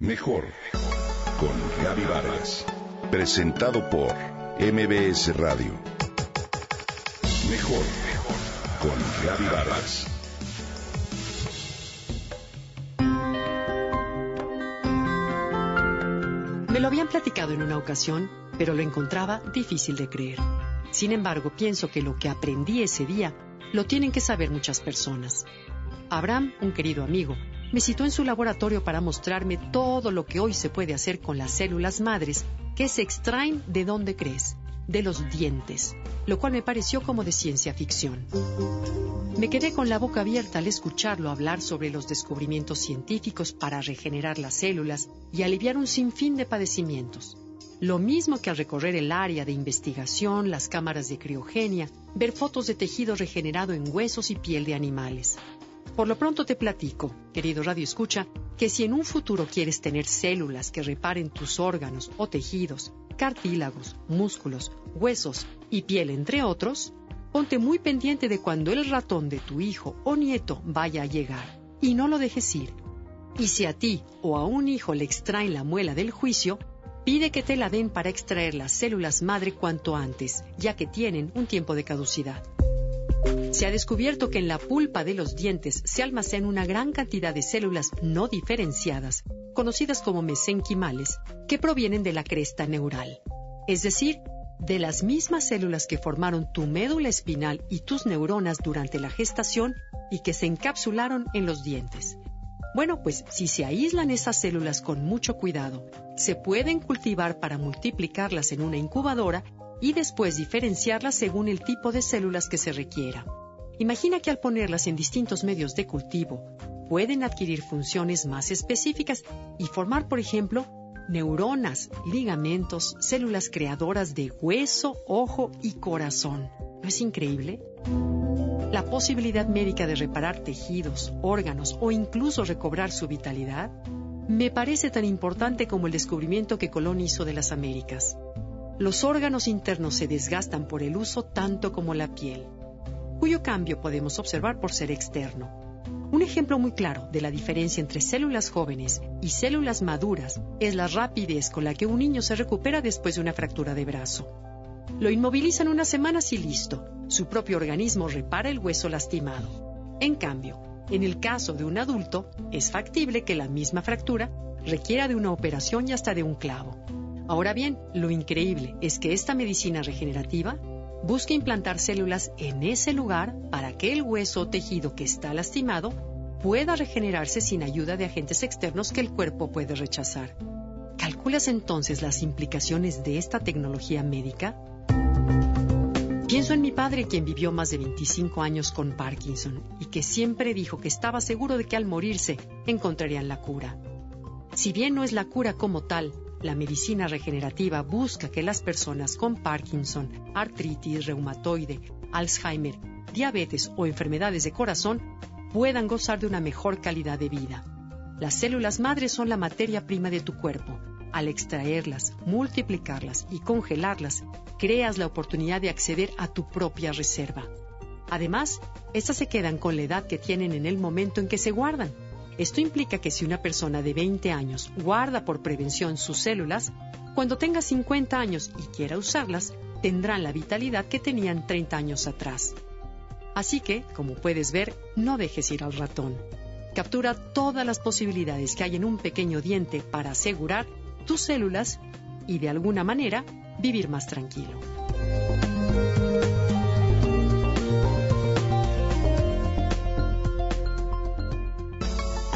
Mejor con Gaby Vargas. Presentado por MBS Radio. Mejor con Gaby Vargas. Me lo habían platicado en una ocasión, pero lo encontraba difícil de creer. Sin embargo, pienso que lo que aprendí ese día lo tienen que saber muchas personas. Abraham, un querido amigo, me citó en su laboratorio para mostrarme todo lo que hoy se puede hacer con las células madres que se extraen de donde crees, de los dientes, lo cual me pareció como de ciencia ficción. Me quedé con la boca abierta al escucharlo hablar sobre los descubrimientos científicos para regenerar las células y aliviar un sinfín de padecimientos. Lo mismo que al recorrer el área de investigación, las cámaras de criogenia, ver fotos de tejido regenerado en huesos y piel de animales. Por lo pronto te platico, querido Radio Escucha, que si en un futuro quieres tener células que reparen tus órganos o tejidos, cartílagos, músculos, huesos y piel, entre otros, ponte muy pendiente de cuando el ratón de tu hijo o nieto vaya a llegar y no lo dejes ir. Y si a ti o a un hijo le extraen la muela del juicio, pide que te la den para extraer las células madre cuanto antes, ya que tienen un tiempo de caducidad. Se ha descubierto que en la pulpa de los dientes se almacena una gran cantidad de células no diferenciadas, conocidas como mesenquimales, que provienen de la cresta neural, es decir, de las mismas células que formaron tu médula espinal y tus neuronas durante la gestación y que se encapsularon en los dientes. Bueno, pues si se aíslan esas células con mucho cuidado, se pueden cultivar para multiplicarlas en una incubadora y después diferenciarlas según el tipo de células que se requiera. Imagina que al ponerlas en distintos medios de cultivo, pueden adquirir funciones más específicas y formar, por ejemplo, neuronas, ligamentos, células creadoras de hueso, ojo y corazón. ¿No es increíble? La posibilidad médica de reparar tejidos, órganos o incluso recobrar su vitalidad me parece tan importante como el descubrimiento que Colón hizo de las Américas. Los órganos internos se desgastan por el uso tanto como la piel, cuyo cambio podemos observar por ser externo. Un ejemplo muy claro de la diferencia entre células jóvenes y células maduras es la rapidez con la que un niño se recupera después de una fractura de brazo. Lo inmovilizan unas semanas y listo. Su propio organismo repara el hueso lastimado. En cambio, en el caso de un adulto, es factible que la misma fractura requiera de una operación y hasta de un clavo. Ahora bien, lo increíble es que esta medicina regenerativa busca implantar células en ese lugar para que el hueso o tejido que está lastimado pueda regenerarse sin ayuda de agentes externos que el cuerpo puede rechazar. ¿Calculas entonces las implicaciones de esta tecnología médica? Pienso en mi padre, quien vivió más de 25 años con Parkinson y que siempre dijo que estaba seguro de que al morirse encontrarían la cura. Si bien no es la cura como tal, la medicina regenerativa busca que las personas con Parkinson, artritis reumatoide, Alzheimer, diabetes o enfermedades de corazón puedan gozar de una mejor calidad de vida. Las células madres son la materia prima de tu cuerpo. Al extraerlas, multiplicarlas y congelarlas, creas la oportunidad de acceder a tu propia reserva. Además, estas se quedan con la edad que tienen en el momento en que se guardan esto implica que si una persona de 20 años guarda por prevención sus células, cuando tenga 50 años y quiera usarlas, tendrán la vitalidad que tenían 30 años atrás. Así que, como puedes ver, no dejes ir al ratón. Captura todas las posibilidades que hay en un pequeño diente para asegurar tus células y de alguna manera vivir más tranquilo.